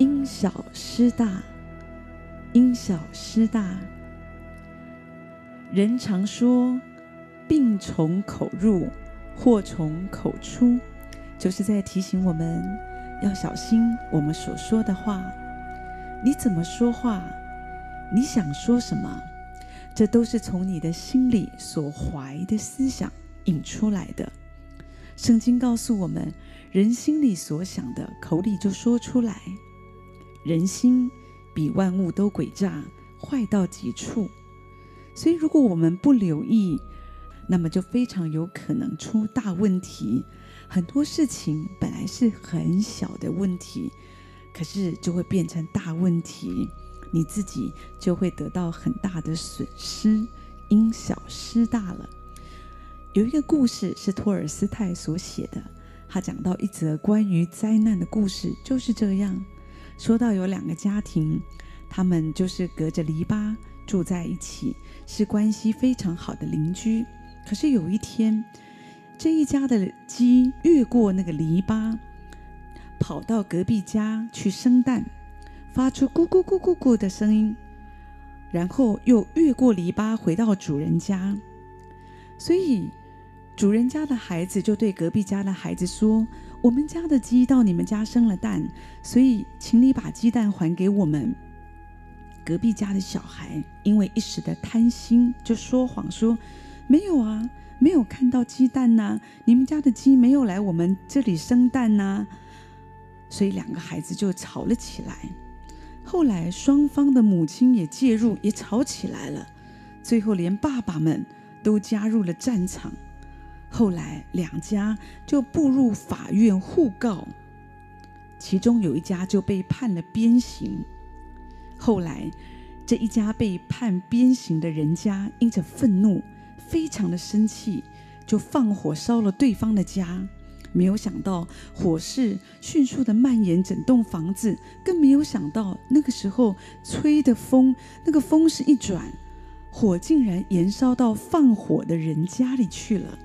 因小失大，因小失大。人常说，病从口入，祸从口出，就是在提醒我们要小心我们所说的话。你怎么说话？你想说什么？这都是从你的心里所怀的思想引出来的。圣经告诉我们，人心里所想的，口里就说出来。人心比万物都诡诈，坏到极处。所以，如果我们不留意，那么就非常有可能出大问题。很多事情本来是很小的问题，可是就会变成大问题，你自己就会得到很大的损失，因小失大了。有一个故事是托尔斯泰所写的，他讲到一则关于灾难的故事，就是这样。说到有两个家庭，他们就是隔着篱笆住在一起，是关系非常好的邻居。可是有一天，这一家的鸡越过那个篱笆，跑到隔壁家去生蛋，发出咕咕咕咕咕的声音，然后又越过篱笆回到主人家，所以。主人家的孩子就对隔壁家的孩子说：“我们家的鸡到你们家生了蛋，所以请你把鸡蛋还给我们。”隔壁家的小孩因为一时的贪心，就说谎说：“没有啊，没有看到鸡蛋呐，你们家的鸡没有来我们这里生蛋呐。”所以两个孩子就吵了起来。后来双方的母亲也介入，也吵起来了。最后连爸爸们都加入了战场。后来两家就步入法院互告，其中有一家就被判了鞭刑。后来这一家被判鞭刑的人家因着愤怒，非常的生气，就放火烧了对方的家。没有想到火势迅速的蔓延整栋房子，更没有想到那个时候吹的风，那个风势一转，火竟然延烧到放火的人家里去了。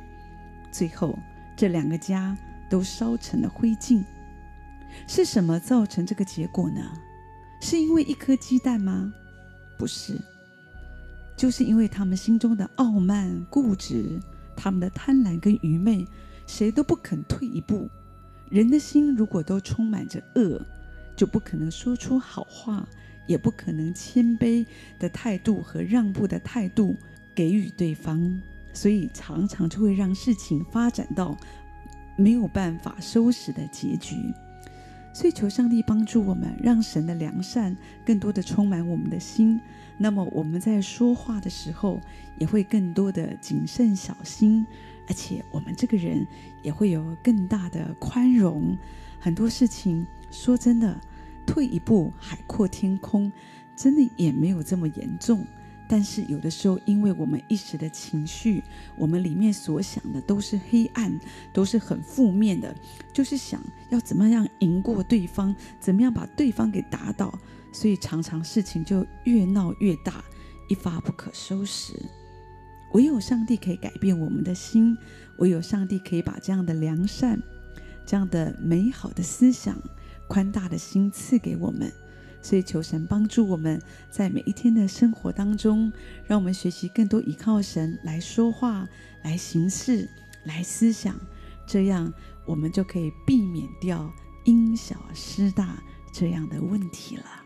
最后，这两个家都烧成了灰烬。是什么造成这个结果呢？是因为一颗鸡蛋吗？不是，就是因为他们心中的傲慢、固执，他们的贪婪跟愚昧，谁都不肯退一步。人的心如果都充满着恶，就不可能说出好话，也不可能谦卑的态度和让步的态度给予对方。所以常常就会让事情发展到没有办法收拾的结局。所以求上帝帮助我们，让神的良善更多的充满我们的心。那么我们在说话的时候，也会更多的谨慎小心，而且我们这个人也会有更大的宽容。很多事情说真的，退一步海阔天空，真的也没有这么严重。但是有的时候，因为我们一时的情绪，我们里面所想的都是黑暗，都是很负面的，就是想要怎么样赢过对方，怎么样把对方给打倒，所以常常事情就越闹越大，一发不可收拾。唯有上帝可以改变我们的心，唯有上帝可以把这样的良善、这样的美好的思想、宽大的心赐给我们。所以，求神帮助我们在每一天的生活当中，让我们学习更多依靠神来说话、来行事、来思想，这样我们就可以避免掉因小失大这样的问题了。